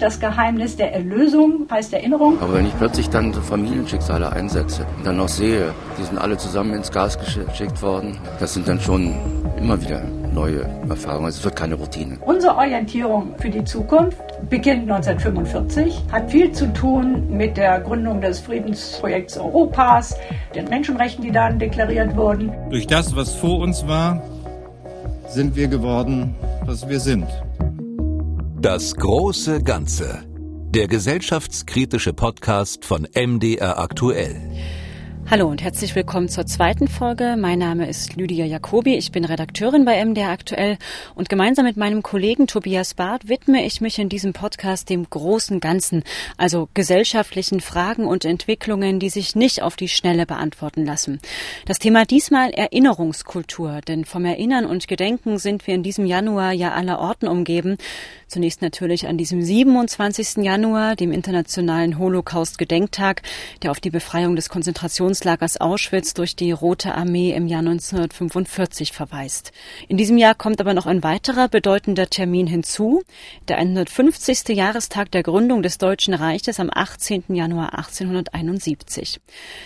Das Geheimnis der Erlösung heißt Erinnerung. Aber wenn ich plötzlich dann so Familienschicksale einsetze und dann noch sehe, die sind alle zusammen ins Gas geschickt worden, das sind dann schon immer wieder neue Erfahrungen. Es wird keine Routine. Unsere Orientierung für die Zukunft beginnt 1945, hat viel zu tun mit der Gründung des Friedensprojekts Europas, den Menschenrechten, die dann deklariert wurden. Durch das, was vor uns war, sind wir geworden, was wir sind. Das große Ganze. Der gesellschaftskritische Podcast von MDR aktuell. Hallo und herzlich willkommen zur zweiten Folge. Mein Name ist Lydia Jacobi. Ich bin Redakteurin bei MDR aktuell und gemeinsam mit meinem Kollegen Tobias Barth widme ich mich in diesem Podcast dem großen Ganzen, also gesellschaftlichen Fragen und Entwicklungen, die sich nicht auf die Schnelle beantworten lassen. Das Thema diesmal Erinnerungskultur, denn vom Erinnern und Gedenken sind wir in diesem Januar ja aller Orten umgeben. Zunächst natürlich an diesem 27. Januar, dem internationalen Holocaust-Gedenktag, der auf die Befreiung des Konzentrationslagers Auschwitz durch die Rote Armee im Jahr 1945 verweist. In diesem Jahr kommt aber noch ein weiterer bedeutender Termin hinzu, der 150. Jahrestag der Gründung des Deutschen Reiches am 18. Januar 1871.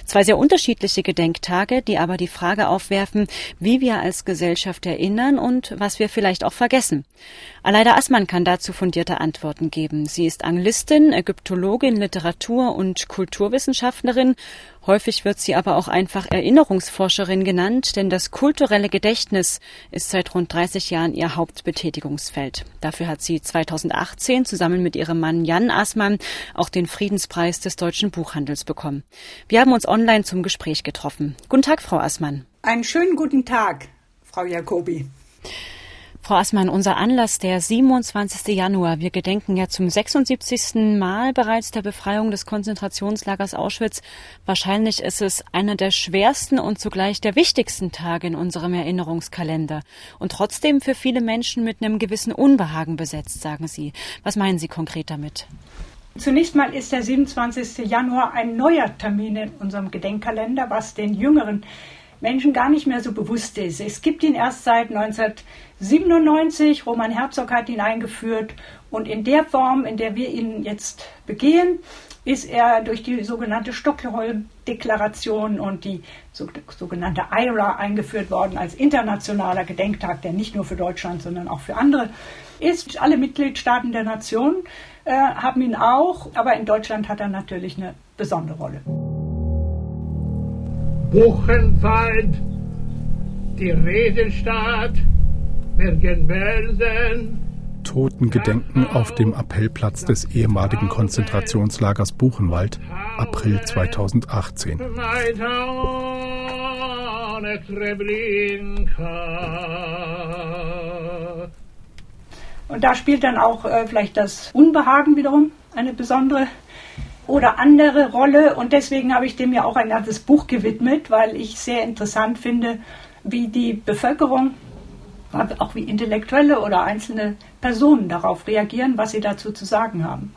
Zwei sehr unterschiedliche Gedenktage, die aber die Frage aufwerfen, wie wir als Gesellschaft erinnern und was wir vielleicht auch vergessen. Aleida Assmann kann dazu fundierte Antworten geben. Sie ist Anglistin, Ägyptologin, Literatur- und Kulturwissenschaftlerin. Häufig wird sie aber auch einfach Erinnerungsforscherin genannt, denn das kulturelle Gedächtnis ist seit rund 30 Jahren ihr Hauptbetätigungsfeld. Dafür hat sie 2018 zusammen mit ihrem Mann Jan Assmann auch den Friedenspreis des deutschen Buchhandels bekommen. Wir haben uns online zum Gespräch getroffen. Guten Tag, Frau Assmann. Einen schönen guten Tag, Frau Jacobi. Frau Assmann, unser Anlass der 27. Januar. Wir gedenken ja zum 76. Mal bereits der Befreiung des Konzentrationslagers Auschwitz. Wahrscheinlich ist es einer der schwersten und zugleich der wichtigsten Tage in unserem Erinnerungskalender. Und trotzdem für viele Menschen mit einem gewissen Unbehagen besetzt, sagen Sie. Was meinen Sie konkret damit? Zunächst mal ist der 27. Januar ein neuer Termin in unserem Gedenkkalender, was den jüngeren Menschen gar nicht mehr so bewusst ist. Es gibt ihn erst seit 1997. Roman Herzog hat ihn eingeführt. Und in der Form, in der wir ihn jetzt begehen, ist er durch die sogenannte Stockholm-Deklaration und die sogenannte IRA eingeführt worden als internationaler Gedenktag, der nicht nur für Deutschland, sondern auch für andere ist. Alle Mitgliedstaaten der Nation äh, haben ihn auch, aber in Deutschland hat er natürlich eine besondere Rolle. Buchenwald, die Redenstadt. Totengedenken auf dem Appellplatz des ehemaligen Konzentrationslagers Buchenwald, April 2018. Und da spielt dann auch äh, vielleicht das Unbehagen wiederum eine besondere oder andere Rolle. Und deswegen habe ich dem ja auch ein ganzes Buch gewidmet, weil ich sehr interessant finde, wie die Bevölkerung, auch wie Intellektuelle oder einzelne Personen darauf reagieren, was sie dazu zu sagen haben.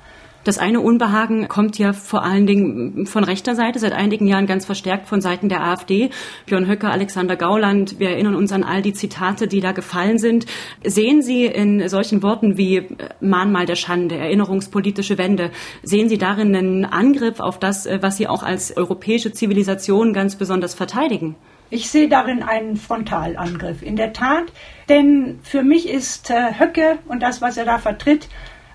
Das eine Unbehagen kommt ja vor allen Dingen von rechter Seite, seit einigen Jahren ganz verstärkt von Seiten der AfD. Björn Höcke, Alexander Gauland, wir erinnern uns an all die Zitate, die da gefallen sind. Sehen Sie in solchen Worten wie äh, Mahnmal der Schande, erinnerungspolitische Wende, sehen Sie darin einen Angriff auf das, äh, was Sie auch als europäische Zivilisation ganz besonders verteidigen? Ich sehe darin einen Frontalangriff, in der Tat. Denn für mich ist äh, Höcke und das, was er da vertritt,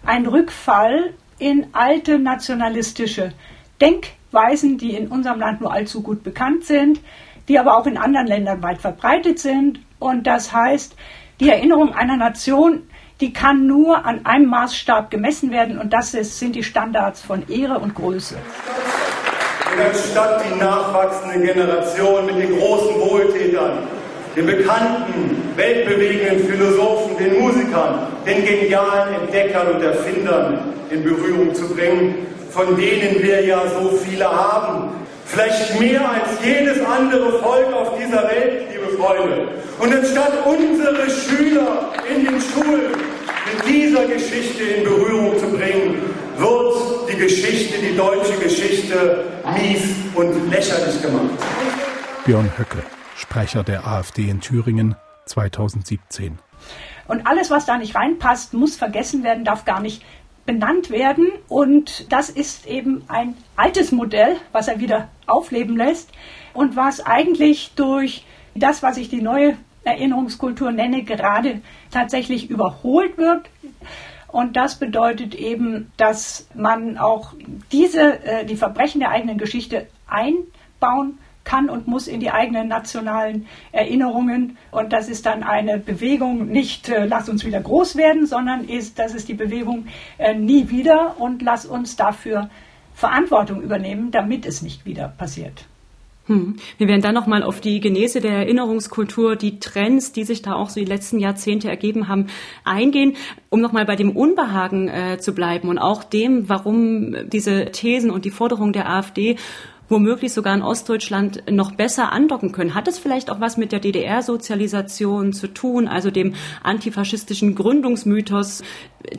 ein Rückfall in alte nationalistische Denkweisen, die in unserem Land nur allzu gut bekannt sind, die aber auch in anderen Ländern weit verbreitet sind. Und das heißt, die Erinnerung einer Nation, die kann nur an einem Maßstab gemessen werden und das sind die Standards von Ehre und Größe. Anstatt die nachwachsende Generation mit den großen Wohltätern, den bekannten, weltbewegenden Philosophen, den Musikern, den genialen Entdeckern und Erfindern in Berührung zu bringen, von denen wir ja so viele haben. Vielleicht mehr als jedes andere Volk auf dieser Welt, liebe Freunde. Und anstatt unsere Schüler in den Schulen mit dieser Geschichte in Berührung zu bringen, wird die Geschichte, die deutsche Geschichte, mies und lächerlich gemacht. Björn Höcke. Sprecher der AfD in Thüringen 2017. Und alles, was da nicht reinpasst, muss vergessen werden, darf gar nicht benannt werden. Und das ist eben ein altes Modell, was er wieder aufleben lässt und was eigentlich durch das, was ich die neue Erinnerungskultur nenne, gerade tatsächlich überholt wird. Und das bedeutet eben, dass man auch diese, äh, die Verbrechen der eigenen Geschichte einbauen kann und muss in die eigenen nationalen Erinnerungen. Und das ist dann eine Bewegung, nicht äh, lass uns wieder groß werden, sondern ist, das ist die Bewegung äh, nie wieder und lass uns dafür Verantwortung übernehmen, damit es nicht wieder passiert. Hm. Wir werden dann nochmal auf die Genese der Erinnerungskultur, die Trends, die sich da auch so die letzten Jahrzehnte ergeben haben, eingehen, um nochmal bei dem Unbehagen äh, zu bleiben und auch dem, warum diese Thesen und die Forderungen der AfD womöglich sogar in Ostdeutschland noch besser andocken können. Hat es vielleicht auch was mit der DDR-Sozialisation zu tun, also dem antifaschistischen Gründungsmythos,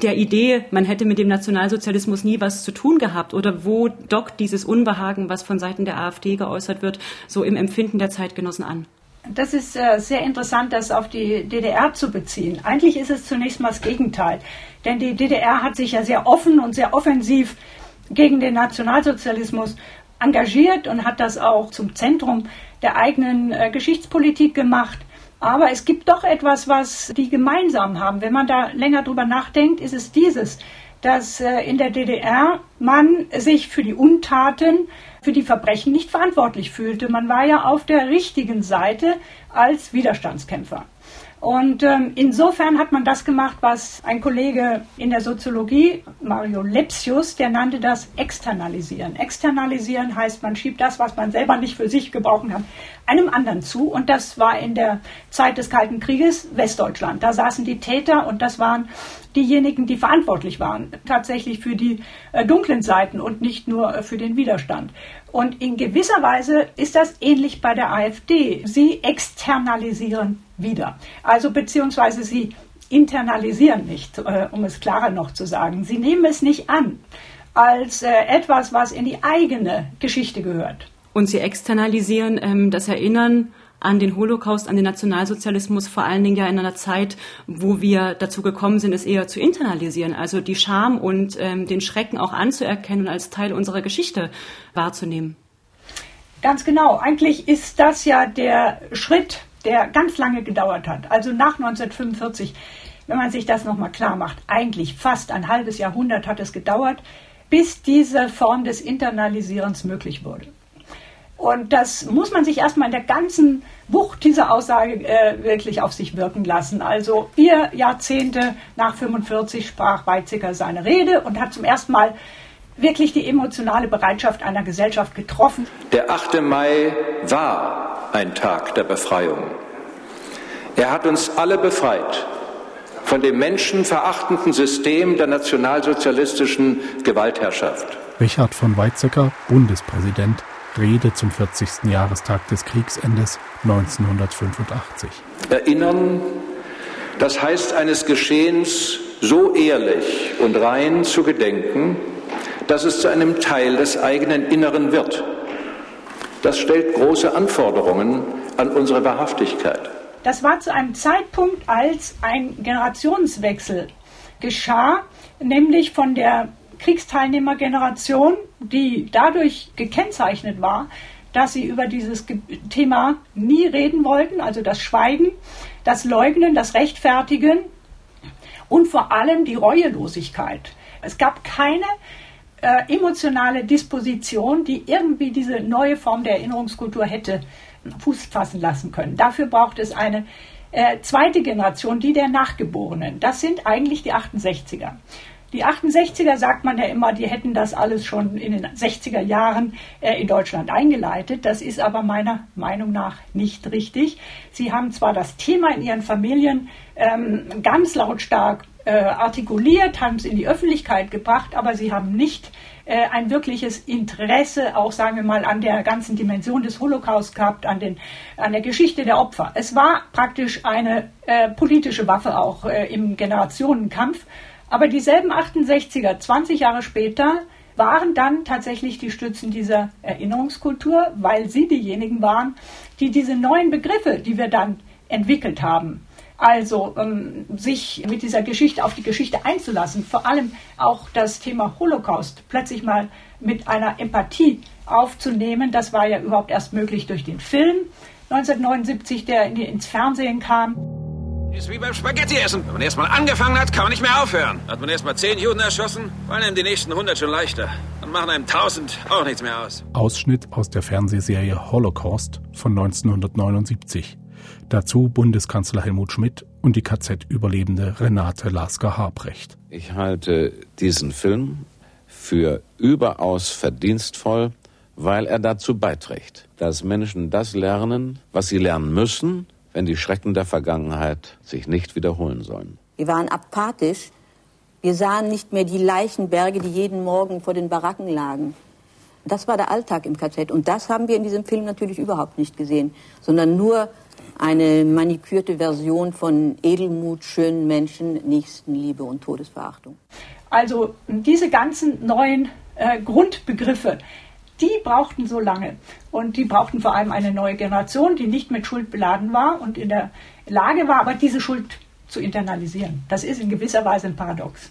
der Idee, man hätte mit dem Nationalsozialismus nie was zu tun gehabt? Oder wo dockt dieses Unbehagen, was von Seiten der AfD geäußert wird, so im Empfinden der Zeitgenossen an? Das ist äh, sehr interessant, das auf die DDR zu beziehen. Eigentlich ist es zunächst mal das Gegenteil. Denn die DDR hat sich ja sehr offen und sehr offensiv gegen den Nationalsozialismus engagiert und hat das auch zum Zentrum der eigenen äh, Geschichtspolitik gemacht. Aber es gibt doch etwas, was die gemeinsam haben. Wenn man da länger drüber nachdenkt, ist es dieses, dass äh, in der DDR man sich für die Untaten, für die Verbrechen nicht verantwortlich fühlte. Man war ja auf der richtigen Seite als Widerstandskämpfer. Und ähm, insofern hat man das gemacht, was ein Kollege in der Soziologie, Mario Lepsius, der nannte das Externalisieren. Externalisieren heißt, man schiebt das, was man selber nicht für sich gebrauchen kann, einem anderen zu. Und das war in der Zeit des Kalten Krieges Westdeutschland. Da saßen die Täter und das waren diejenigen, die verantwortlich waren, tatsächlich für die äh, dunklen Seiten und nicht nur äh, für den Widerstand. Und in gewisser Weise ist das ähnlich bei der AfD. Sie externalisieren wieder. Also beziehungsweise sie internalisieren nicht, äh, um es klarer noch zu sagen. Sie nehmen es nicht an als äh, etwas, was in die eigene Geschichte gehört. Und sie externalisieren ähm, das Erinnern an den Holocaust, an den Nationalsozialismus, vor allen Dingen ja in einer Zeit, wo wir dazu gekommen sind, es eher zu internalisieren, also die Scham und ähm, den Schrecken auch anzuerkennen und als Teil unserer Geschichte wahrzunehmen. Ganz genau. Eigentlich ist das ja der Schritt, der ganz lange gedauert hat. Also nach 1945, wenn man sich das nochmal klar macht, eigentlich fast ein halbes Jahrhundert hat es gedauert, bis diese Form des Internalisierens möglich wurde. Und das muss man sich erstmal in der ganzen Wucht dieser Aussage äh, wirklich auf sich wirken lassen. Also vier Jahrzehnte nach 45 sprach Weizsäcker seine Rede und hat zum ersten Mal wirklich die emotionale Bereitschaft einer Gesellschaft getroffen. Der 8. Mai war ein Tag der Befreiung. Er hat uns alle befreit von dem menschenverachtenden System der nationalsozialistischen Gewaltherrschaft. Richard von Weizsäcker, Bundespräsident Rede zum 40. Jahrestag des Kriegsendes 1985. Erinnern, das heißt eines Geschehens so ehrlich und rein zu gedenken, dass es zu einem Teil des eigenen Inneren wird. Das stellt große Anforderungen an unsere Wahrhaftigkeit. Das war zu einem Zeitpunkt, als ein Generationswechsel geschah, nämlich von der Kriegsteilnehmergeneration, die dadurch gekennzeichnet war, dass sie über dieses Thema nie reden wollten, also das Schweigen, das Leugnen, das Rechtfertigen und vor allem die Reuelosigkeit. Es gab keine äh, emotionale Disposition, die irgendwie diese neue Form der Erinnerungskultur hätte Fuß fassen lassen können. Dafür braucht es eine äh, zweite Generation, die der Nachgeborenen. Das sind eigentlich die 68er. Die 68er sagt man ja immer, die hätten das alles schon in den 60er Jahren äh, in Deutschland eingeleitet. Das ist aber meiner Meinung nach nicht richtig. Sie haben zwar das Thema in ihren Familien ähm, ganz lautstark äh, artikuliert, haben es in die Öffentlichkeit gebracht, aber sie haben nicht äh, ein wirkliches Interesse, auch sagen wir mal, an der ganzen Dimension des Holocaust gehabt, an, den, an der Geschichte der Opfer. Es war praktisch eine äh, politische Waffe auch äh, im Generationenkampf. Aber dieselben 68er, 20 Jahre später, waren dann tatsächlich die Stützen dieser Erinnerungskultur, weil sie diejenigen waren, die diese neuen Begriffe, die wir dann entwickelt haben, Also ähm, sich mit dieser Geschichte auf die Geschichte einzulassen, vor allem auch das Thema Holocaust plötzlich mal mit einer Empathie aufzunehmen, das war ja überhaupt erst möglich durch den Film 1979, der ins Fernsehen kam. Ist wie beim Spaghetti-Essen. Wenn man erstmal angefangen hat, kann man nicht mehr aufhören. Hat man erstmal zehn Juden erschossen, fallen einem die nächsten hundert schon leichter. Dann machen einem tausend auch nichts mehr aus. Ausschnitt aus der Fernsehserie Holocaust von 1979. Dazu Bundeskanzler Helmut Schmidt und die KZ-Überlebende Renate Lasker-Habrecht. Ich halte diesen Film für überaus verdienstvoll, weil er dazu beiträgt, dass Menschen das lernen, was sie lernen müssen, wenn die Schrecken der Vergangenheit sich nicht wiederholen sollen. Wir waren apathisch. Wir sahen nicht mehr die Leichenberge, die jeden Morgen vor den Baracken lagen. Das war der Alltag im KZ. Und das haben wir in diesem Film natürlich überhaupt nicht gesehen, sondern nur eine manikürte Version von Edelmut, schönen Menschen, Nächstenliebe und Todesverachtung. Also diese ganzen neuen äh, Grundbegriffe, die brauchten so lange. Und die brauchten vor allem eine neue Generation, die nicht mit Schuld beladen war und in der Lage war, aber diese Schuld zu internalisieren. Das ist in gewisser Weise ein Paradox.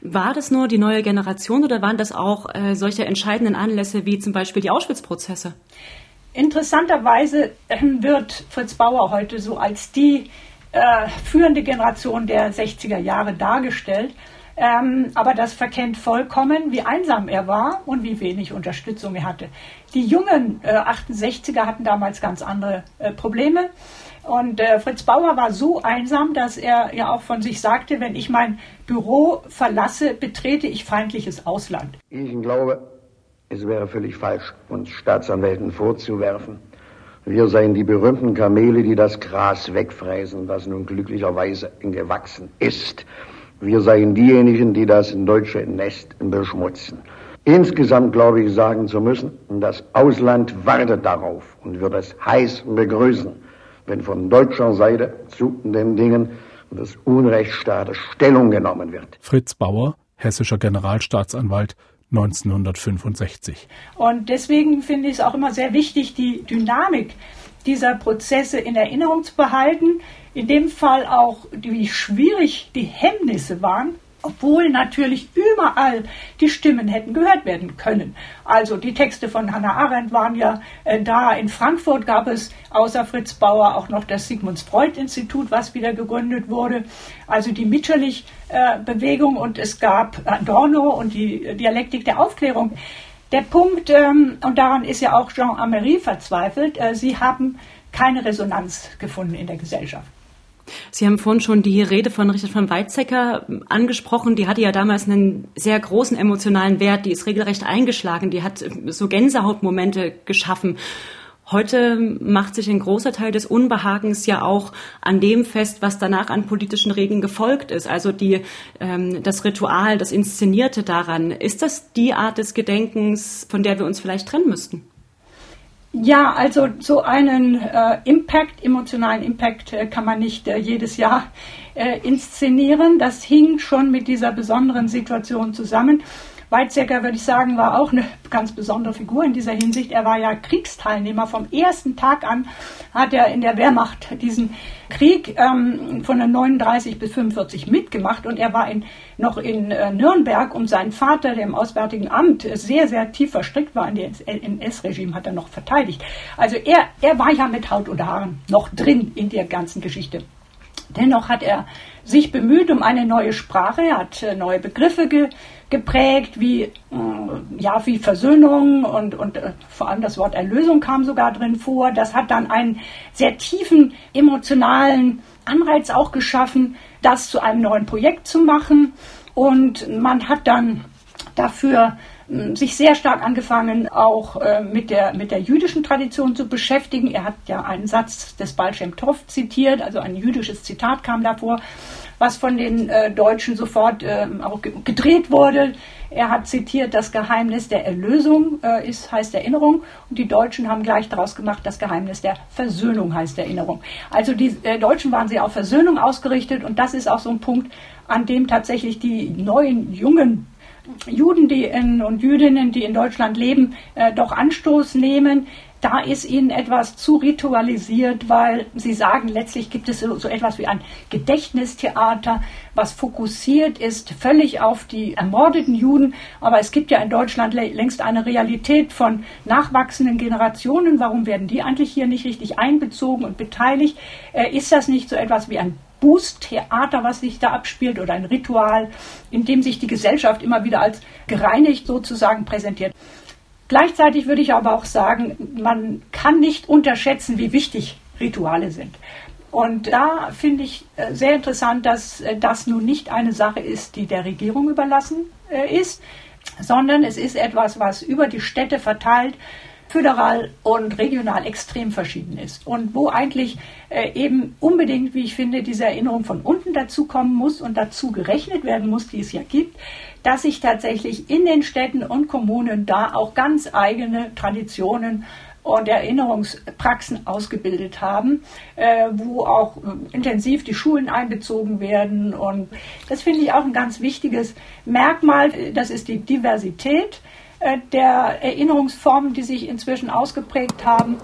War das nur die neue Generation oder waren das auch äh, solche entscheidenden Anlässe wie zum Beispiel die Auschwitz-Prozesse? Interessanterweise äh, wird Fritz Bauer heute so als die äh, führende Generation der 60er Jahre dargestellt. Ähm, aber das verkennt vollkommen, wie einsam er war und wie wenig Unterstützung er hatte. Die jungen äh, 68er hatten damals ganz andere äh, Probleme. Und äh, Fritz Bauer war so einsam, dass er ja auch von sich sagte, wenn ich mein Büro verlasse, betrete ich feindliches Ausland. Ich glaube, es wäre völlig falsch, uns Staatsanwälten vorzuwerfen, wir seien die berühmten Kamele, die das Gras wegfräsen, das nun glücklicherweise gewachsen ist. Wir seien diejenigen, die das deutsche Nest beschmutzen. Insgesamt glaube ich sagen zu müssen, das Ausland wartet darauf und wird es heiß begrüßen, wenn von deutscher Seite zu den Dingen des Unrechtsstaates Stellung genommen wird. Fritz Bauer, hessischer Generalstaatsanwalt, 1965. Und deswegen finde ich es auch immer sehr wichtig, die Dynamik dieser Prozesse in Erinnerung zu behalten. In dem Fall auch, wie schwierig die Hemmnisse waren, obwohl natürlich überall die Stimmen hätten gehört werden können. Also die Texte von Hannah Arendt waren ja äh, da. In Frankfurt gab es außer Fritz Bauer auch noch das Sigmund Freud Institut, was wieder gegründet wurde. Also die Mitscherlich-Bewegung äh, und es gab Adorno und die Dialektik der Aufklärung. Der Punkt, ähm, und daran ist ja auch Jean Amery verzweifelt, äh, sie haben keine Resonanz gefunden in der Gesellschaft. Sie haben vorhin schon die Rede von Richard von Weizsäcker angesprochen. Die hatte ja damals einen sehr großen emotionalen Wert. Die ist regelrecht eingeschlagen. Die hat so Gänsehautmomente geschaffen. Heute macht sich ein großer Teil des Unbehagens ja auch an dem fest, was danach an politischen Regeln gefolgt ist. Also die, ähm, das Ritual, das Inszenierte daran. Ist das die Art des Gedenkens, von der wir uns vielleicht trennen müssten? Ja, also so einen äh, Impact, emotionalen Impact äh, kann man nicht äh, jedes Jahr äh, inszenieren. Das hing schon mit dieser besonderen Situation zusammen. Weizsäcker, würde ich sagen, war auch eine ganz besondere Figur in dieser Hinsicht. Er war ja Kriegsteilnehmer. Vom ersten Tag an hat er in der Wehrmacht diesen Krieg ähm, von 39 bis 45 mitgemacht und er war in, noch in äh, Nürnberg, um seinen Vater, der im Auswärtigen Amt sehr, sehr tief verstrickt war in das NS-Regime, hat er noch verteidigt. Also er, er war ja mit Haut und Haaren noch drin in der ganzen Geschichte. Dennoch hat er sich bemüht um eine neue Sprache, er hat äh, neue Begriffe geprägt, wie, äh, ja, wie Versöhnung und, und äh, vor allem das Wort Erlösung kam sogar drin vor. Das hat dann einen sehr tiefen emotionalen Anreiz auch geschaffen, das zu einem neuen Projekt zu machen. Und man hat dann dafür sich sehr stark angefangen, auch äh, mit, der, mit der jüdischen Tradition zu beschäftigen. Er hat ja einen Satz des Baal Shem Tov zitiert, also ein jüdisches Zitat kam davor, was von den äh, Deutschen sofort äh, auch gedreht wurde. Er hat zitiert, das Geheimnis der Erlösung äh, ist, heißt Erinnerung und die Deutschen haben gleich daraus gemacht, das Geheimnis der Versöhnung heißt Erinnerung. Also die äh, Deutschen waren sehr auf Versöhnung ausgerichtet und das ist auch so ein Punkt, an dem tatsächlich die neuen, jungen Juden die in, und Jüdinnen, die in Deutschland leben, äh, doch Anstoß nehmen. Da ist ihnen etwas zu ritualisiert, weil sie sagen, letztlich gibt es so, etwas wie ein Gedächtnistheater, was fokussiert ist völlig auf die ermordeten Juden. Aber es gibt ja in Deutschland längst eine Realität von nachwachsenden Generationen. Warum werden die eigentlich hier nicht richtig einbezogen und beteiligt? Äh, ist das nicht so etwas wie ein Bußtheater, was sich da abspielt, oder ein Ritual, in dem sich die Gesellschaft immer wieder als gereinigt sozusagen präsentiert. Gleichzeitig würde ich aber auch sagen, man kann nicht unterschätzen, wie wichtig Rituale sind. Und da finde ich äh, sehr interessant, dass äh, das nun nicht eine Sache ist, die der Regierung überlassen äh, ist, sondern es ist etwas, was über die Städte verteilt föderal und regional extrem verschieden ist und wo eigentlich äh, eben unbedingt, wie ich finde, diese Erinnerung von unten dazukommen muss und dazu gerechnet werden muss, die es ja gibt, dass sich tatsächlich in den Städten und Kommunen da auch ganz eigene Traditionen und Erinnerungspraxen ausgebildet haben, äh, wo auch äh, intensiv die Schulen einbezogen werden. Und das finde ich auch ein ganz wichtiges Merkmal. Das ist die Diversität der Erinnerungsformen, die sich inzwischen ausgeprägt haben.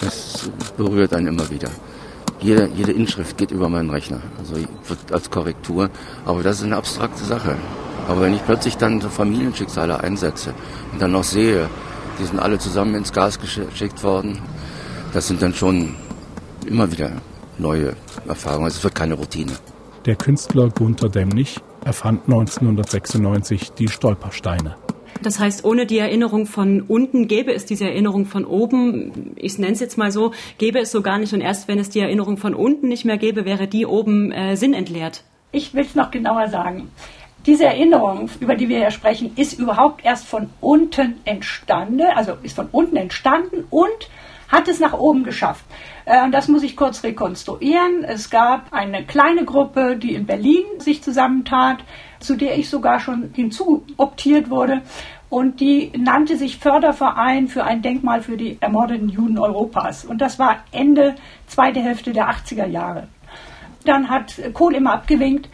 Das berührt einen immer wieder. Jede, jede Inschrift geht über meinen Rechner, also wird als Korrektur. Aber das ist eine abstrakte Sache. Aber wenn ich plötzlich dann so Familienschicksale einsetze und dann noch sehe, die sind alle zusammen ins Gas geschickt worden, das sind dann schon immer wieder neue Erfahrungen. Also es wird keine Routine. Der Künstler Gunther Demnig erfand 1996 die Stolpersteine. Das heißt, ohne die Erinnerung von unten gäbe es diese Erinnerung von oben. Ich nenne es jetzt mal so, gäbe es so gar nicht. Und erst wenn es die Erinnerung von unten nicht mehr gäbe, wäre die oben äh, sinnentleert. Ich will es noch genauer sagen. Diese Erinnerung, über die wir hier sprechen, ist überhaupt erst von unten entstanden, also ist von unten entstanden und hat es nach oben geschafft. Äh, das muss ich kurz rekonstruieren. Es gab eine kleine Gruppe, die in Berlin sich zusammentat, zu der ich sogar schon hinzuoptiert wurde. Und die nannte sich Förderverein für ein Denkmal für die ermordeten Juden Europas. Und das war Ende, zweite Hälfte der 80er Jahre. Dann hat Kohl immer abgewinkt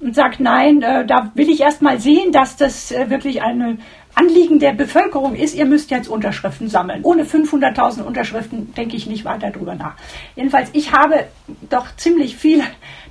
und sagt, nein, äh, da will ich erst mal sehen, dass das äh, wirklich eine Anliegen der Bevölkerung ist, ihr müsst jetzt Unterschriften sammeln. Ohne 500.000 Unterschriften denke ich nicht weiter drüber nach. Jedenfalls, ich habe doch ziemlich viele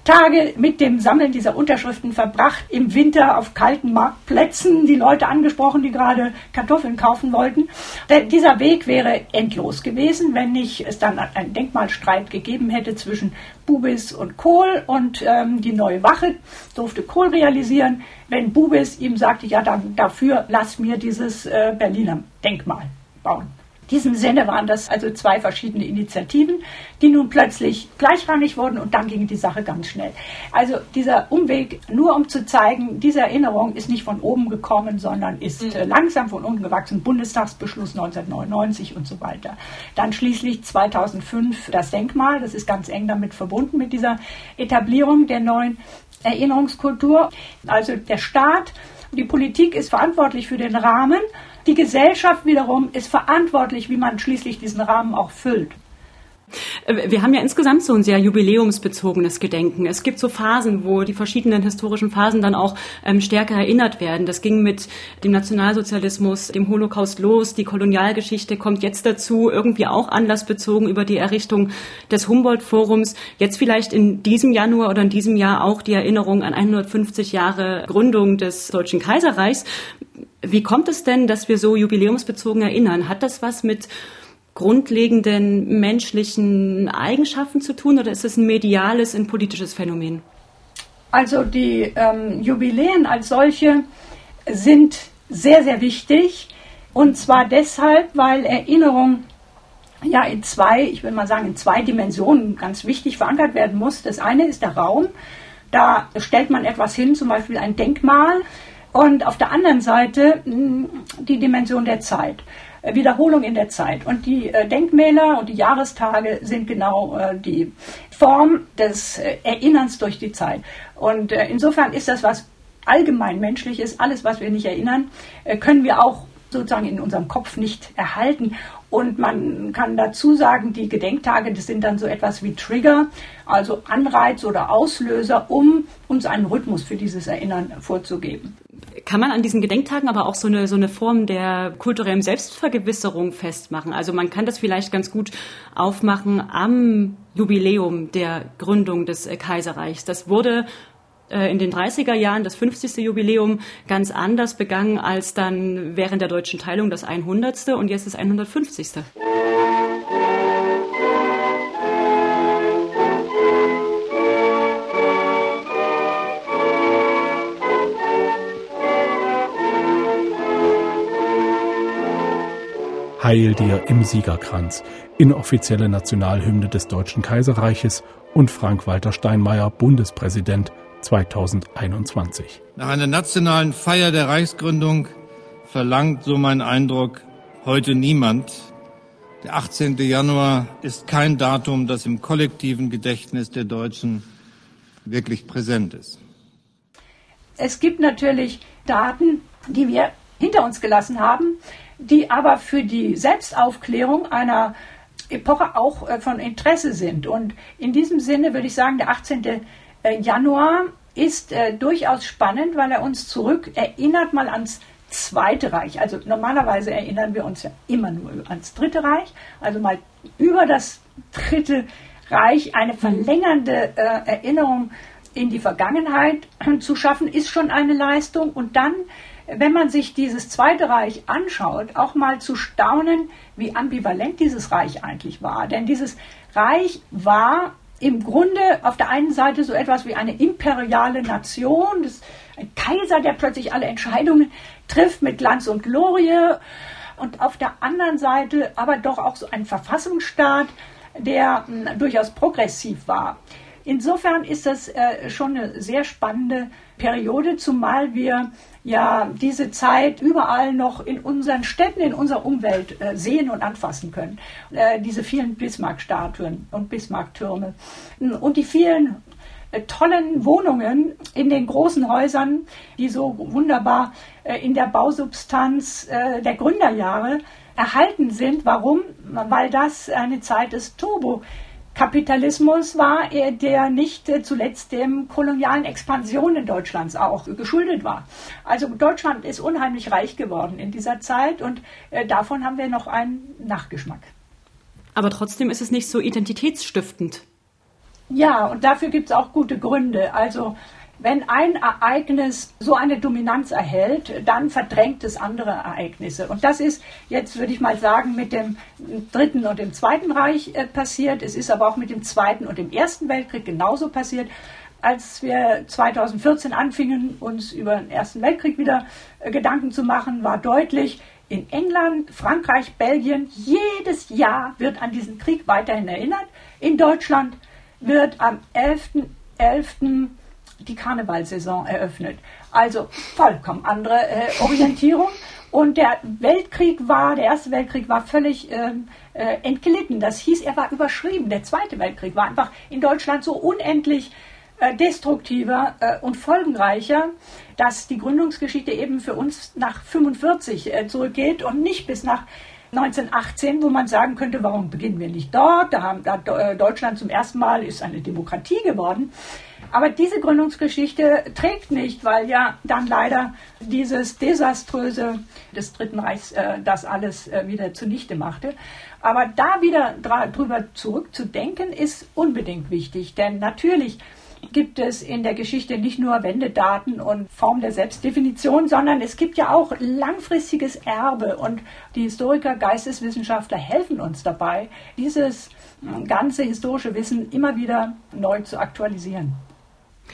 Tage mit dem Sammeln dieser Unterschriften verbracht, im Winter auf kalten Marktplätzen, die Leute angesprochen, die gerade Kartoffeln kaufen wollten. Denn dieser Weg wäre endlos gewesen, wenn nicht es dann einen Denkmalstreit gegeben hätte zwischen Bubis und Kohl und ähm, die neue Wache durfte Kohl realisieren. Wenn Bubis ihm sagte, ja dann dafür lass mir dieses äh, Berliner Denkmal bauen diesem Sinne waren das also zwei verschiedene Initiativen, die nun plötzlich gleichrangig wurden und dann ging die Sache ganz schnell. Also dieser Umweg, nur um zu zeigen, diese Erinnerung ist nicht von oben gekommen, sondern ist mhm. Äh, langsam von unten gewachsen. Bundestagsbeschluss 1999 und so weiter. Dann schließlich 2005 das Denkmal, das ist ganz eng damit verbunden mit dieser Etablierung der neuen Erinnerungskultur. Also der Staat, die Politik ist verantwortlich für den Rahmen die Gesellschaft wiederum ist verantwortlich, wie man schließlich diesen Rahmen auch füllt. Äh, wir haben ja insgesamt so ein sehr jubiläumsbezogenes Gedenken. Es gibt so Phasen, wo die verschiedenen historischen Phasen dann auch ähm, stärker erinnert werden. Das ging mit dem Nationalsozialismus, dem Holocaust los. Die Kolonialgeschichte kommt jetzt dazu, irgendwie auch anlassbezogen über die Errichtung des Humboldt-Forums. Jetzt vielleicht in diesem Januar oder in diesem Jahr auch die Erinnerung an 150 Jahre Gründung des Deutschen Kaiserreichs. Wie kommt es denn, dass wir so jubiläumsbezogen erinnern? Hat das was mit grundlegenden menschlichen Eigenschaften zu tun oder ist es ein mediales, ein politisches Phänomen? Also die ähm, Jubiläen als solche sind sehr, sehr wichtig. Und zwar deshalb, weil Erinnerung ja in zwei, ich will mal sagen, in zwei Dimensionen ganz wichtig verankert werden muss. Das eine ist der Raum. Da stellt man etwas hin, zum Beispiel ein Denkmal. Und auf der anderen Seite hm, die Dimension der Zeit. Äh, Wiederholung in der Zeit. Und die äh, Denkmäler und die Jahrestage sind genau äh, die Form des Erinnerns durch die Zeit. Und insofern ist das was allgemein menschliches. Alles, was wir nicht erinnern, können wir auch sozusagen in unserem Kopf nicht erhalten. Und man kann dazu sagen, die Gedenktage, das sind dann so etwas wie Trigger, also Anreiz oder Auslöser, um uns einen Rhythmus für dieses Erinnern vorzugeben. kann man an diesen Gedenktagen aber auch so eine, so eine Form der kulturellen Selbstvergewisserung festmachen. Also man kann das vielleicht ganz gut aufmachen am Jubiläum der Gründung des Kaiserreichs. Das wurde in den 30er Jahren, das 50. Jubiläum, ganz anders begangen als dann während der deutschen Teilung das 100. und jetzt das 150. Heil dir im Siegerkranz, inoffizielle Nationalhymne des Deutschen Kaiserreiches und Frank-Walter Steinmeier, Bundespräsident 2021. Nach einer nationalen Feier der Reichsgründung verlangt, so mein Eindruck, heute niemand. Der 18. Januar ist kein Datum, das im kollektiven Gedächtnis der Deutschen wirklich präsent ist. Es gibt natürlich Daten, die wir hinter uns gelassen haben, die aber für die Selbstaufklärung einer Epoche auch äh, von Interesse sind. Und in diesem Sinne würde ich sagen, der 18. Äh, Januar ist äh, durchaus spannend, weil er uns zurück erinnert mal ans Zweite Reich. Also normalerweise erinnern wir uns ja immer nur ans Dritte Reich, also mal über das Dritte Reich eine verlängernde äh, Erinnerung in die Vergangenheit zu schaffen, ist schon eine Leistung. Und dann wenn man sich dieses Zweite Reich anschaut, auch mal zu staunen, wie ambivalent dieses Reich eigentlich war. Denn dieses Reich war im Grunde auf der einen Seite so etwas wie eine imperiale Nation, das, ein Kaiser, der plötzlich alle Entscheidungen trifft mit Glanz und Glorie. Und auf der anderen Seite aber doch auch so ein Verfassungsstaat, der mh, hm, durchaus progressiv war. Insofern ist das äh, schon eine sehr spannende Periode, zumal wir ja diese Zeit überall noch in unseren Städten, in unserer Umwelt äh, sehen und anfassen können. Äh, diese vielen Bismarck-Statuen und Bismarck-Türme und die vielen äh, tollen Wohnungen in den großen Häusern, die so wunderbar äh, in der Bausubstanz äh, der Gründerjahre erhalten sind. Warum? Weil das eine Zeit des Turbo Kapitalismus war, der nicht äh, zuletzt dem kolonialen Expansionen Deutschlands auch geschuldet war. Also Deutschland ist unheimlich reich geworden in dieser Zeit und äh, davon haben wir noch einen Nachgeschmack. Aber trotzdem ist es nicht so identitätsstiftend. Ja, und dafür gibt es auch gute Gründe. Also wenn ein Ereignis so eine Dominanz erhält, dann verdrängt es andere Ereignisse. Und das ist jetzt, würde ich mal sagen, mit dem Dritten und dem Zweiten Reich äh, passiert. Es ist aber auch mit dem Zweiten und dem Ersten Weltkrieg genauso passiert. Als wir 2014 anfingen, uns über den Ersten Weltkrieg wieder äh, Gedanken zu machen, war deutlich, in England, Frankreich, Belgien, jedes Jahr wird an diesen Krieg weiterhin erinnert. In Deutschland wird am 11.11. 11 die Karnevalsaison eröffnet. Also vollkommen andere äh, Orientierung. Und der Weltkrieg war, der Erste Weltkrieg war völlig ähm, äh, entglitten. Das hieß, er war überschrieben. Der Zweite Weltkrieg war einfach in Deutschland so unendlich äh, destruktiver äh, und folgenreicher, dass die Gründungsgeschichte eben für uns nach 45 äh, zurückgeht und nicht bis nach 1918, wo man sagen könnte, warum beginnen wir nicht dort? Da haben da äh, Deutschland zum ersten Mal ist eine Demokratie geworden. Aber diese Gründungsgeschichte trägt nicht, weil ja dann leider dieses Desaströse des Dritten Reichs äh, das alles äh, wieder zunichte machte. Aber da wieder drüber zurückzudenken, ist unbedingt wichtig, denn natürlich gibt es in der Geschichte nicht nur Wendedaten und Form der Selbstdefinition, sondern es gibt ja auch langfristiges Erbe und die Historiker, Geisteswissenschaftler helfen uns dabei, dieses ganze historische Wissen immer wieder neu zu aktualisieren.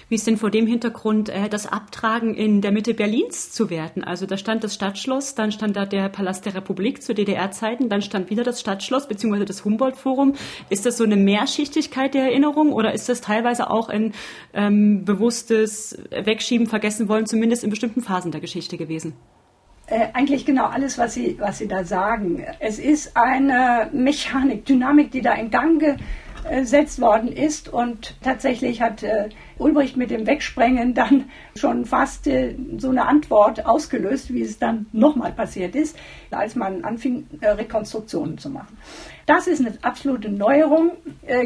Wie ist denn vor dem Hintergrund äh, das Abtragen in der Mitte Berlins zu werten? Also da stand das Stadtschloss, dann stand da der Palast der Republik zu DDR-Zeiten, dann stand wieder das Stadtschloss bzw. das Humboldt-Forum. Ist das so eine Mehrschichtigkeit der Erinnerung oder ist das teilweise auch ein ähm, bewusstes Wegschieben, Vergessen wollen, zumindest in bestimmten Phasen der Geschichte gewesen? Äh, eigentlich genau alles, was Sie, was Sie da sagen. Es ist eine Mechanik, Dynamik, die da in Gang umgesetzt worden ist. Und tatsächlich hat äh, Ulbricht mit dem Wegsprengen dann schon fast äh, so eine Antwort ausgelöst, wie es dann nochmal passiert ist, als man anfing, äh, Rekonstruktionen zu machen. Das ist eine absolute Neuerung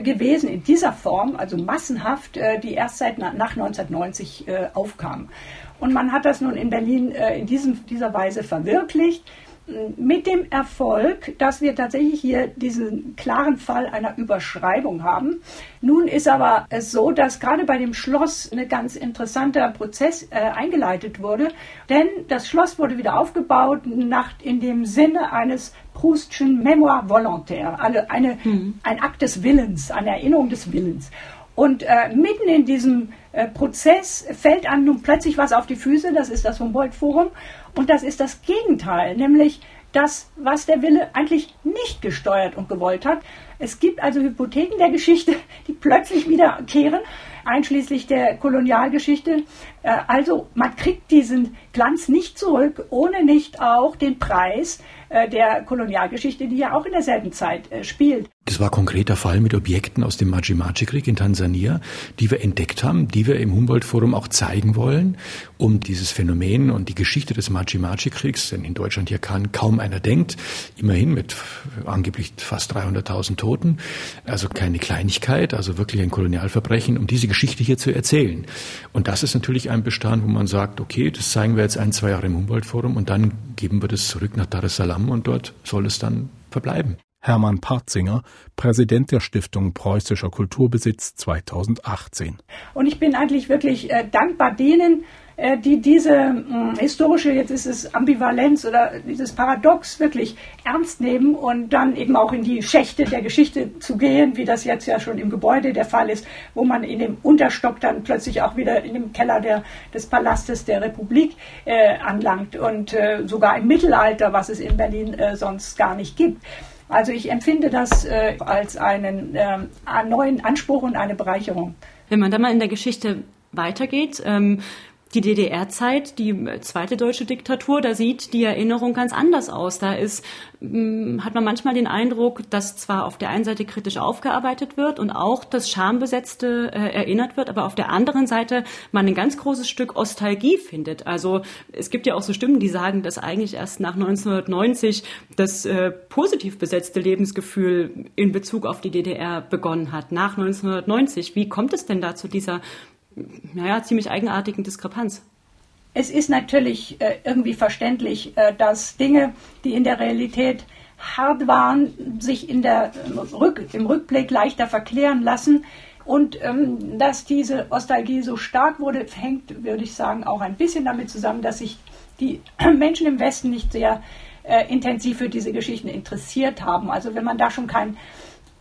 gewesen in dieser Form, also massenhaft, die erst seit na, nach 1990 äh, aufkam. Und man hat das nun in Berlin in diesem, dieser Weise verwirklicht mit dem Erfolg, dass wir tatsächlich hier diesen klaren Fall einer Überschreibung haben. Nun ist aber es so, dass gerade bei dem Schloss ein ganz interessanter Prozess äh, eingeleitet wurde, denn das Schloss wurde wieder aufgebaut nach, in dem Sinne eines Proustschen Memoir volontaire, also eine, mhm. ein Akt des Willens, eine Erinnerung des Willens. Und äh, mitten in diesem äh, Prozess fällt einem nun plötzlich was auf die Füße, das ist das Humboldt-Forum, und das ist das Gegenteil, nämlich das, was der Wille eigentlich nicht gesteuert und gewollt hat. Es gibt also Hypotheken der Geschichte, die plötzlich wiederkehren, einschließlich der Kolonialgeschichte. Äh, also man kriegt diesen Glanz nicht zurück, ohne nicht auch den Preis äh, der Kolonialgeschichte, die ja auch in derselben Zeit äh, spielt. Das war konkreter Fall mit Objekten aus dem Maji-Maji-Krieg in Tansania, die wir entdeckt haben, die wir im Humboldt-Forum auch zeigen wollen, um dieses Phänomen und die Geschichte des Maji-Maji-Kriegs, denn in Deutschland hier kann kaum einer denkt, immerhin mit angeblich fast 300.000 Toten, also keine Kleinigkeit, also wirklich ein Kolonialverbrechen, um diese Geschichte hier zu erzählen. Und das ist natürlich ein Bestand, wo man sagt, okay, das zeigen wir jetzt ein, zwei Jahre im Humboldt-Forum und dann geben wir das zurück nach Dar es Salaam und dort soll es dann verbleiben. Hermann Partzinger, Präsident der Stiftung Preußischer Kulturbesitz 2018. Und ich bin eigentlich wirklich äh, dankbar denen, die diese äh, historische, jetzt ist es Ambivalenz oder dieses Paradox wirklich ernst nehmen und dann eben auch in die Schächte der Geschichte zu gehen, wie das jetzt ja schon im Gebäude der Fall ist, wo man in dem Unterstock dann plötzlich auch wieder in dem Keller der, des Palastes der Republik äh, anlangt und äh, sogar im Mittelalter, was es in Berlin äh, sonst gar nicht gibt. Also ich empfinde das äh, als einen äh, neuen Anspruch und eine Bereicherung. Wenn man da mal in der Geschichte weitergeht, ähm, die DDR-Zeit, die zweite deutsche Diktatur, da sieht die Erinnerung ganz anders aus. Da ist, hm, hat man manchmal den Eindruck, dass zwar auf der einen Seite kritisch aufgearbeitet wird und auch das Schambesetzte äh, erinnert wird, aber auf der anderen Seite man ein ganz großes Stück Ostalgie findet. Also es gibt ja auch so Stimmen, die sagen, dass eigentlich erst nach 1990 das äh, positiv besetzte Lebensgefühl in Bezug auf die DDR begonnen hat. Nach 1990. Wie kommt es denn da zu dieser naja, ziemlich eigenartigen Diskrepanz. Es ist natürlich äh, irgendwie verständlich, äh, dass Dinge, die in der Realität hart waren, sich in der, Rück, im Rückblick leichter verklären lassen. Und ähm, dass diese Nostalgie so stark wurde, hängt, würde ich sagen, auch ein bisschen damit zusammen, dass sich die Menschen im Westen nicht sehr äh, intensiv für diese Geschichten interessiert haben. Also wenn man da schon kein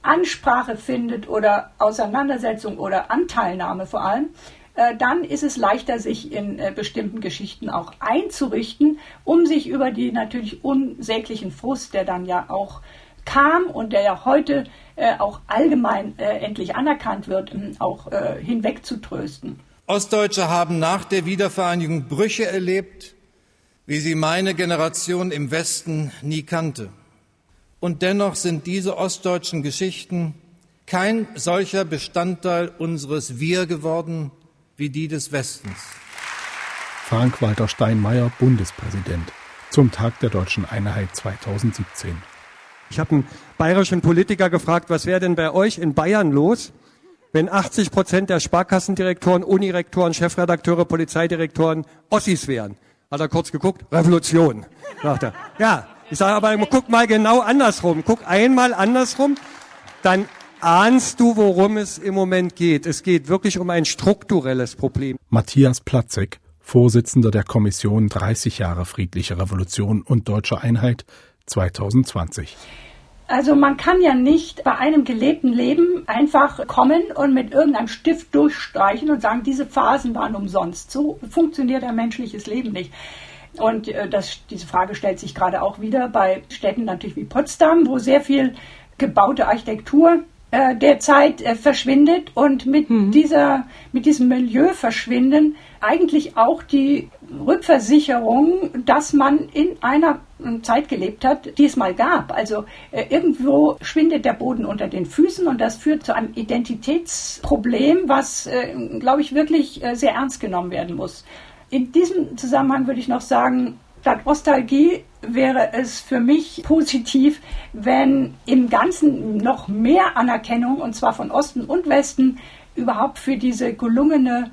Ansprache findet oder Auseinandersetzung oder Anteilnahme vor allem, äh, dann ist es leichter, sich in äh, bestimmten Geschichten auch einzurichten, um sich über die natürlich unsäglichen Frust, der dann ja auch kam und der ja heute äh, auch allgemein endlich anerkannt wird, ähm, auch hinwegzutrösten. Ostdeutsche haben nach der Wiedervereinigung Brüche erlebt, wie sie meine Generation im Westen nie kannte. Und dennoch sind diese ostdeutschen Geschichten kein solcher Bestandteil unseres Wir geworden wie die des Westens. Frank-Walter Steinmeier, Bundespräsident, zum Tag der deutschen Einheit 2017. Ich habe einen bayerischen Politiker gefragt, was wäre denn bei euch in Bayern los, wenn 80 Prozent der Sparkassendirektoren, Unirektoren, Chefredakteure, Polizeidirektoren Ossis wären? Hat er kurz geguckt, Revolution, sagt er. Ja, ich sage aber, guck mal genau andersrum. Guck einmal andersrum, dann ahnst du, worum es im Moment geht. Es geht wirklich um ein strukturelles Problem. Matthias Platzek, Vorsitzender der Kommission 30 Jahre friedliche Revolution und deutsche Einheit 2020. Also man kann ja nicht bei einem gelebten Leben einfach kommen und mit irgendeinem Stift durchstreichen und sagen, diese Phasen waren umsonst. So funktioniert ein menschliches Leben nicht. Und äh, das, diese Frage stellt sich gerade auch wieder bei Städten natürlich wie Potsdam, wo sehr viel gebaute Architektur äh, der Zeit äh, verschwindet und mit mhm. dieser, mit diesem Milieu verschwinden eigentlich auch die Rückversicherung, dass man in einer Zeit gelebt hat, die es mal gab. Also äh, irgendwo schwindet der Boden unter den Füßen und das führt zu einem Identitätsproblem, was, äh, glaube ich, wirklich äh, sehr ernst genommen werden muss. In diesem Zusammenhang würde ich noch sagen, statt Nostalgie wäre es für mich positiv, wenn im Ganzen noch mehr Anerkennung, und zwar von Osten und Westen, überhaupt für diese gelungene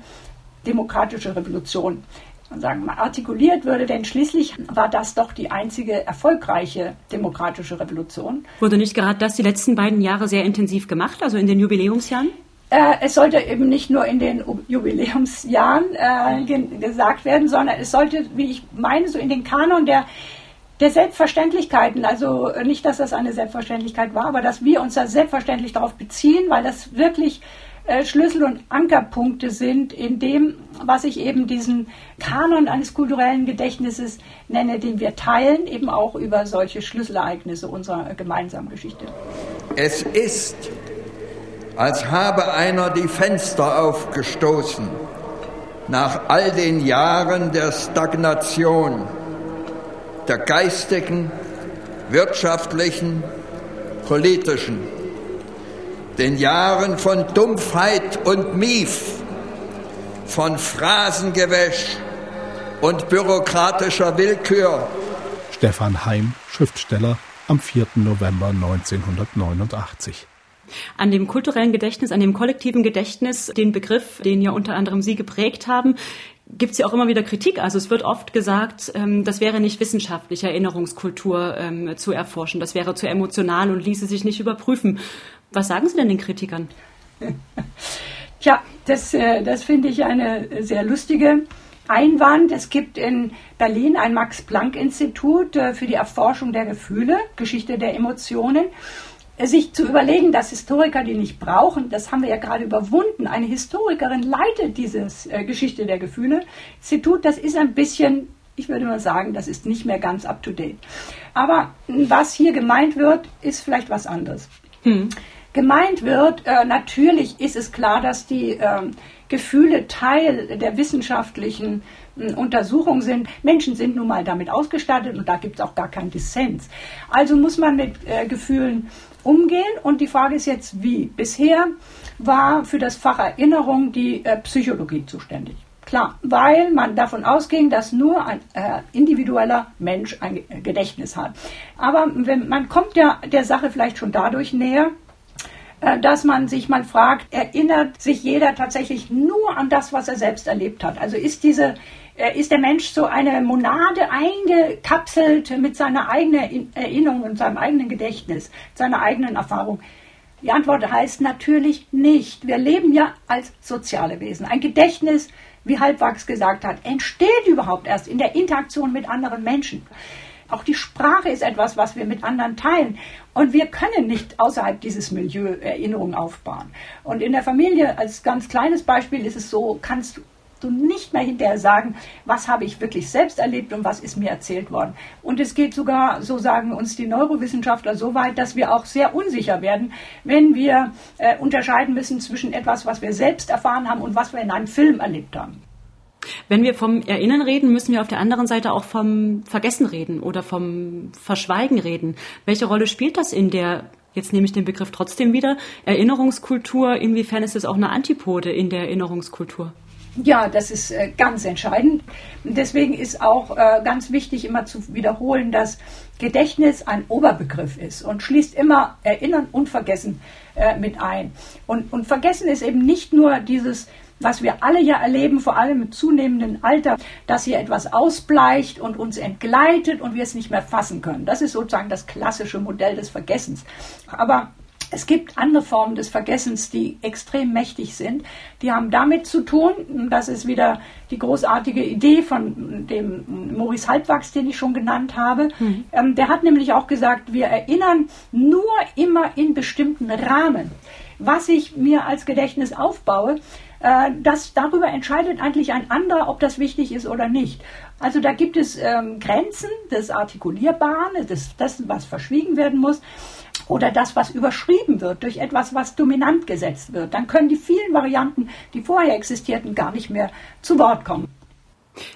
demokratische Revolution sagen mal, artikuliert würde, denn schließlich war das doch die einzige erfolgreiche demokratische Revolution. Wurde nicht gerade das die letzten beiden Jahre sehr intensiv gemacht, also in den Jubiläumsjahren? Äh, es sollte eben nicht nur in den Jubiläumsjahren äh, gesagt werden, sondern es sollte, wie ich meine, so in den Kanon der der Selbstverständlichkeiten, also nicht, dass das eine Selbstverständlichkeit war, aber dass wir uns da selbstverständlich darauf beziehen, weil das wirklich äh, Schlüssel- und Ankerpunkte sind in dem, was ich eben diesen Kanon eines kulturellen Gedächtnisses nenne, den wir teilen, eben auch über solche Schlüsselereignisse unserer gemeinsamen Geschichte. Es ist als habe einer die Fenster aufgestoßen nach all den Jahren der Stagnation, der geistigen, wirtschaftlichen, politischen, den Jahren von Dumpfheit und Mief, von Phrasengewäsch und bürokratischer Willkür. Stefan Heim, Schriftsteller, am 4. November 1989 an dem kulturellen Gedächtnis, an dem kollektiven Gedächtnis, den Begriff, den ja unter anderem Sie geprägt haben, gibt es ja auch immer wieder Kritik. Also es wird oft gesagt, ähm, das wäre nicht wissenschaftlich, Erinnerungskultur ähm, zu erforschen. Das wäre zu emotional und ließe sich nicht überprüfen. Was sagen Sie denn den Kritikern? Tja, das, äh, das finde ich eine sehr lustige Einwand. Es gibt in Berlin ein Max-Planck-Institut äh, für die Erforschung der Gefühle, Geschichte der Emotionen sich zu überlegen, dass Historiker die nicht brauchen, das haben wir ja gerade überwunden. Eine Historikerin leitet dieses äh, Geschichte der Gefühle Institut. Das ist ein bisschen, ich würde mal sagen, das ist nicht mehr ganz up to date. Aber was hier gemeint wird, ist vielleicht was anderes. Hm. Gemeint wird, äh, natürlich ist es klar, dass die äh, Gefühle Teil der wissenschaftlichen äh, Untersuchung sind. Menschen sind nun mal damit ausgestattet und da gibt es auch gar keinen Dissens. Also muss man mit äh, Gefühlen umgehen. Und die Frage ist jetzt, wie? Bisher war für das Fach Erinnerung die äh, Psychologie zuständig. Klar, weil man davon ausging, dass nur ein äh, individueller Mensch ein Gedächtnis hat. Aber wenn, man kommt ja der Sache vielleicht schon dadurch näher, äh, dass man sich mal fragt, erinnert sich jeder tatsächlich nur an das, was er selbst erlebt hat? Also ist diese äh, ist der Mensch so eine Monade eingekapselt mit seiner eigenen Erinnerung und seinem eigenen Gedächtnis, seiner eigenen Erfahrung? Die Antwort heißt natürlich nicht. Wir leben ja als soziale Wesen. Ein Gedächtnis, wie Halbwachs gesagt hat, entsteht überhaupt erst in der Interaktion mit anderen Menschen. Auch die Sprache ist etwas, was wir mit anderen teilen. Und wir können nicht außerhalb dieses Milieu Erinnerungen aufbauen. Und in der Familie, als ganz kleines Beispiel, ist es so, kannst du nicht mehr hinterher sagen, was habe ich wirklich selbst erlebt und was ist mir erzählt worden. Und es geht sogar, so sagen uns die Neurowissenschaftler, so weit, dass wir auch sehr unsicher werden, wenn wir äh, unterscheiden müssen zwischen etwas, was wir selbst erfahren haben und was wir in einem Film erlebt haben. Wenn wir vom Erinnern reden, müssen wir auf der anderen Seite auch vom Vergessen reden oder vom Verschweigen reden. Welche Rolle spielt das in der jetzt nehme ich den Begriff trotzdem wieder, Erinnerungskultur, inwiefern ist es auch eine Antipode in der Erinnerungskultur? Ja, das ist äh, ganz entscheidend. Deswegen ist auch äh, ganz wichtig, immer zu wiederholen, dass Gedächtnis ein Oberbegriff ist und schließt immer Erinnern und Vergessen äh, mit ein. Und, und Vergessen ist eben nicht nur dieses, was wir alle ja erleben, vor allem im zunehmenden Alter, dass hier etwas ausbleicht und uns entgleitet und wir es nicht mehr fassen können. Das ist sozusagen das klassische Modell des Vergessens. Aber es gibt andere Formen des Vergessens, die extrem mächtig sind. Die haben damit zu tun, das ist wieder die großartige Idee von dem Maurice Halbwachs, den ich schon genannt habe. Mhm. Ähm, der hat nämlich auch gesagt, wir erinnern nur immer in bestimmten Rahmen. Was ich mir als Gedächtnis aufbaue, äh, das, darüber entscheidet eigentlich ein anderer, ob das wichtig ist oder nicht. Also da gibt es ähm, Grenzen des Artikulierbaren, des, dessen, was verschwiegen werden muss. oder das, was überschrieben wird durch etwas, was dominant gesetzt wird. Dann können die vielen Varianten, die vorher existierten, gar nicht mehr zu Wort kommen.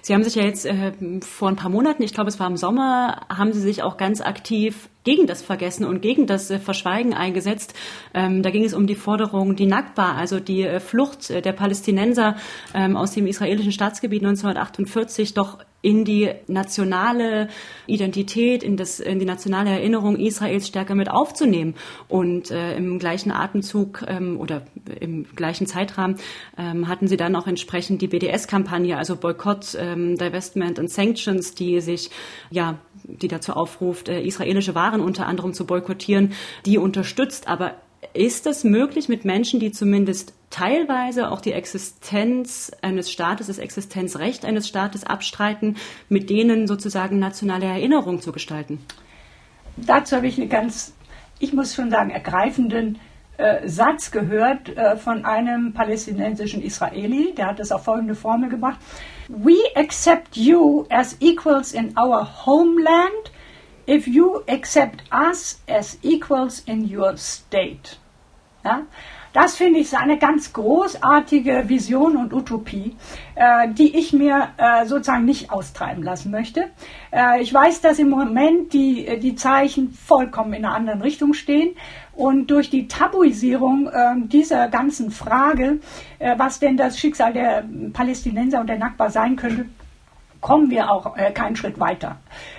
Sie haben sich ja jetzt äh, vor ein paar Monaten, ich glaube es war im Sommer, haben Sie sich auch ganz aktiv gegen das Vergessen und gegen das äh, Verschweigen eingesetzt. Ähm, da ging es um die Forderung, die Nakba, also die äh, Flucht äh, der Palästinenser ähm, aus dem israelischen Staatsgebiet 1948 doch in die nationale Identität, in, das, in die nationale Erinnerung Israels stärker mit aufzunehmen. Und äh, im gleichen Atemzug ähm, oder im gleichen Zeitrahmen ähm, hatten sie dann auch entsprechend die BDS-Kampagne, also Boykott, ähm, Divestment und Sanctions, die sich ja die dazu aufruft, äh, israelische Waren unter anderem zu boykottieren, die unterstützt. Aber ist es möglich mit Menschen, die zumindest teilweise auch die Existenz eines Staates, das Existenzrecht eines Staates abstreiten, mit denen sozusagen nationale Erinnerung zu gestalten? Dazu habe ich einen ganz, ich muss schon sagen, ergreifenden äh, Satz gehört äh, von einem palästinensischen Israeli, der hat das auf folgende Formel gemacht. We accept you as equals in our homeland if you accept us as equals in your state. Ja? Das finde ich eine ganz großartige Vision und Utopie, äh, die ich mir äh, sozusagen nicht austreiben lassen möchte. Äh, ich weiß, dass im Moment die, die Zeichen vollkommen in einer anderen Richtung stehen. Und durch die Tabuisierung äh, dieser ganzen Frage, äh, was denn das Schicksal der Palästinenser und der Nakba sein könnte, kommen wir auch äh, keinen Schritt weiter.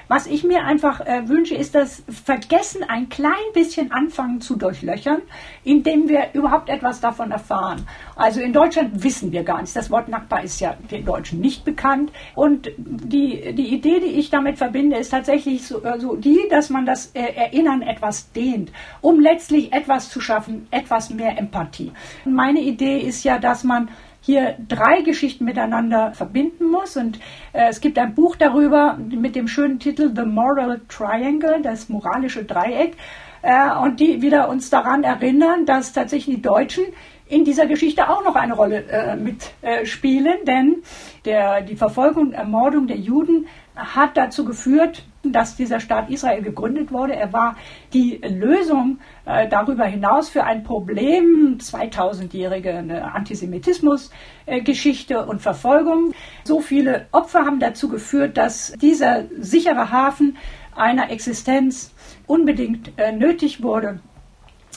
Was ich mir einfach äh, wünsche, ist das Vergessen ein klein bisschen anfangen zu durchlöchern, indem wir überhaupt etwas davon erfahren. Also in Deutschland wissen wir gar nichts. Das Wort Nakba ist ja den Deutschen nicht bekannt. Und die, die Idee, die ich damit verbinde, ist tatsächlich so, äh, so die, dass man das äh, Erinnern etwas dehnt, um letztlich etwas zu schaffen, etwas mehr Empathie. Meine Idee ist ja, dass man hier drei Geschichten miteinander verbinden muss. Und äh, es gibt ein Buch darüber mit dem schönen Titel The Moral Triangle, das moralische Dreieck, äh, und die wieder uns daran erinnern, dass tatsächlich die Deutschen in dieser Geschichte auch noch eine Rolle äh, mitspielen, äh, denn der, die Verfolgung und Ermordung der Juden hat dazu geführt, dass dieser Staat Israel gegründet wurde. Er war die Lösung äh, darüber hinaus für ein Problem, 2000-jährige Antisemitismus-Geschichte äh, und Verfolgung. So viele Opfer haben dazu geführt, dass dieser sichere Hafen einer Existenz unbedingt äh, nötig wurde.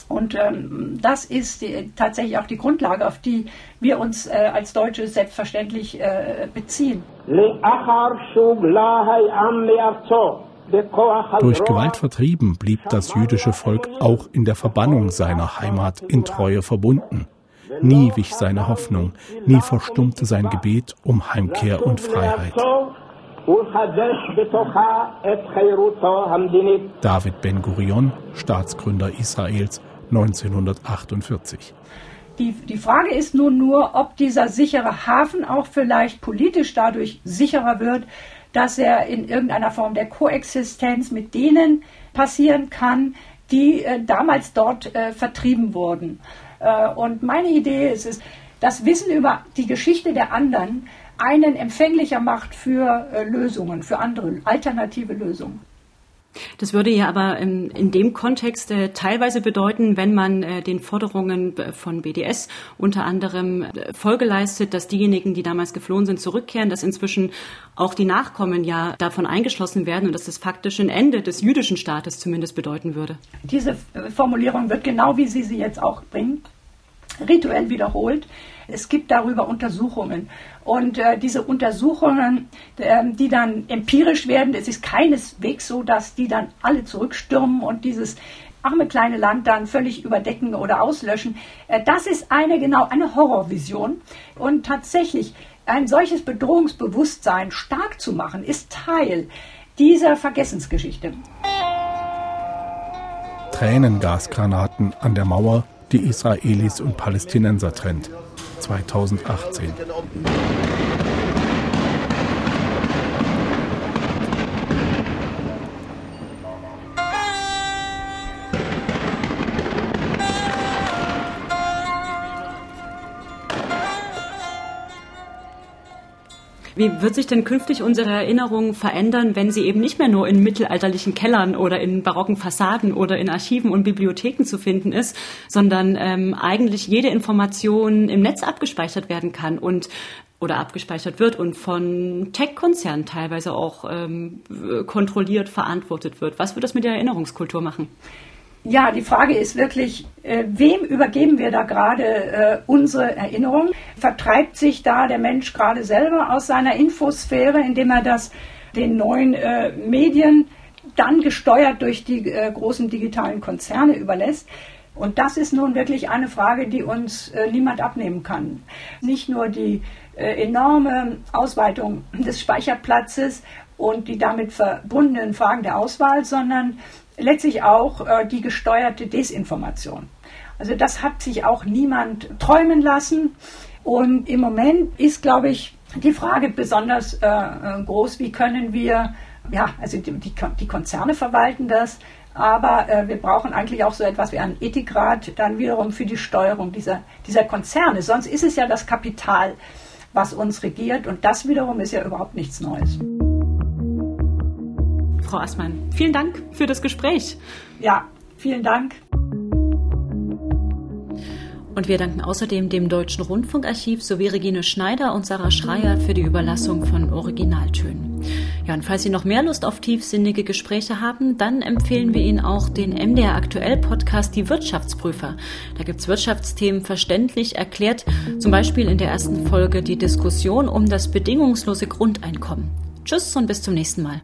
Und ähm, das ist die, tatsächlich auch die Grundlage, auf die wir uns äh, als Deutsche selbstverständlich äh, beziehen. Durch Gewalt vertrieben blieb das jüdische Volk auch in der Verbannung seiner Heimat in Treue verbunden. Nie wich seine Hoffnung, nie verstummte sein Gebet um Heimkehr und Freiheit. David Ben-Gurion, Staatsgründer Israels, 1948. Die, die Frage ist nun nur, ob dieser sichere Hafen auch vielleicht politisch dadurch sicherer wird, dass er in irgendeiner Form der Koexistenz mit denen passieren kann, die äh, damals dort äh, vertrieben wurden. Äh, und meine Idee ist es, das Wissen über die Geschichte der anderen einen empfänglicher macht für äh, Lösungen, für andere alternative Lösungen. Das würde ja aber in, in dem Kontext äh, teilweise bedeuten, wenn man äh, den Forderungen von BDS unter anderem äh, Folge leistet, dass diejenigen, die damals geflohen sind, zurückkehren, dass inzwischen auch die Nachkommen ja davon eingeschlossen werden und dass das faktisch ein Ende des jüdischen Staates zumindest bedeuten würde. Diese Formulierung wird genau wie Sie sie jetzt auch bringen, rituell wiederholt. Es gibt darüber Untersuchungen. Und äh, diese Untersuchungen, äh, die dann empirisch werden, es ist keineswegs so, dass die dann alle zurückstürmen und dieses arme kleine Land dann völlig überdecken oder auslöschen. Äh, das ist eine genau eine Horrorvision. Und tatsächlich ein solches Bedrohungsbewusstsein stark zu machen, ist Teil dieser Vergessensgeschichte. Tränengasgranaten an der Mauer, die Israelis und Palästinenser trennt. 2018. Wie wird sich denn künftig unsere Erinnerung verändern, wenn sie eben nicht mehr nur in mittelalterlichen Kellern oder in barocken Fassaden oder in Archiven und Bibliotheken zu finden ist, sondern ähm, eigentlich jede Information im Netz abgespeichert werden kann und oder abgespeichert wird und von Tech-Konzernen teilweise auch ähm, kontrolliert, verantwortet wird. Was wird das mit der Erinnerungskultur machen? Ja, die Frage ist wirklich, äh, wem übergeben wir da gerade äh, unsere Erinnerung? Vertreibt sich da der Mensch gerade selber aus seiner Infosphäre, indem er das den neuen äh, Medien dann gesteuert durch die äh, großen digitalen Konzerne überlässt? Und das ist nun wirklich eine Frage, die uns äh, niemand abnehmen kann. Nicht nur die äh, enorme Ausweitung des Speicherplatzes und die damit verbundenen Fragen der Auswahl, sondern letztlich auch äh, die gesteuerte Desinformation. Also das hat sich auch niemand träumen lassen. Und im Moment ist, glaube ich, die Frage besonders äh, äh, groß, wie können wir, ja, also die, die, Konzerne verwalten das, aber äh, wir brauchen eigentlich auch so etwas wie einen Ethikrat dann wiederum für die Steuerung dieser, dieser Konzerne. Sonst ist es ja das Kapital, was uns regiert und das wiederum ist ja überhaupt nichts Neues. Frau Assmann. Vielen Dank für das Gespräch. Ja, vielen Dank. Und wir danken außerdem dem Deutschen Rundfunkarchiv sowie Regine Schneider und Sarah Schreier für die Überlassung von Originaltönen. Ja, und falls Sie noch mehr Lust auf tiefsinnige Gespräche haben, dann empfehlen wir Ihnen auch den MDR Aktuell Podcast Die Wirtschaftsprüfer. Da gibt's Wirtschaftsthemen verständlich erklärt, zum Beispiel in der ersten Folge die Diskussion um das bedingungslose Grundeinkommen. Tschüss und bis zum nächsten Mal.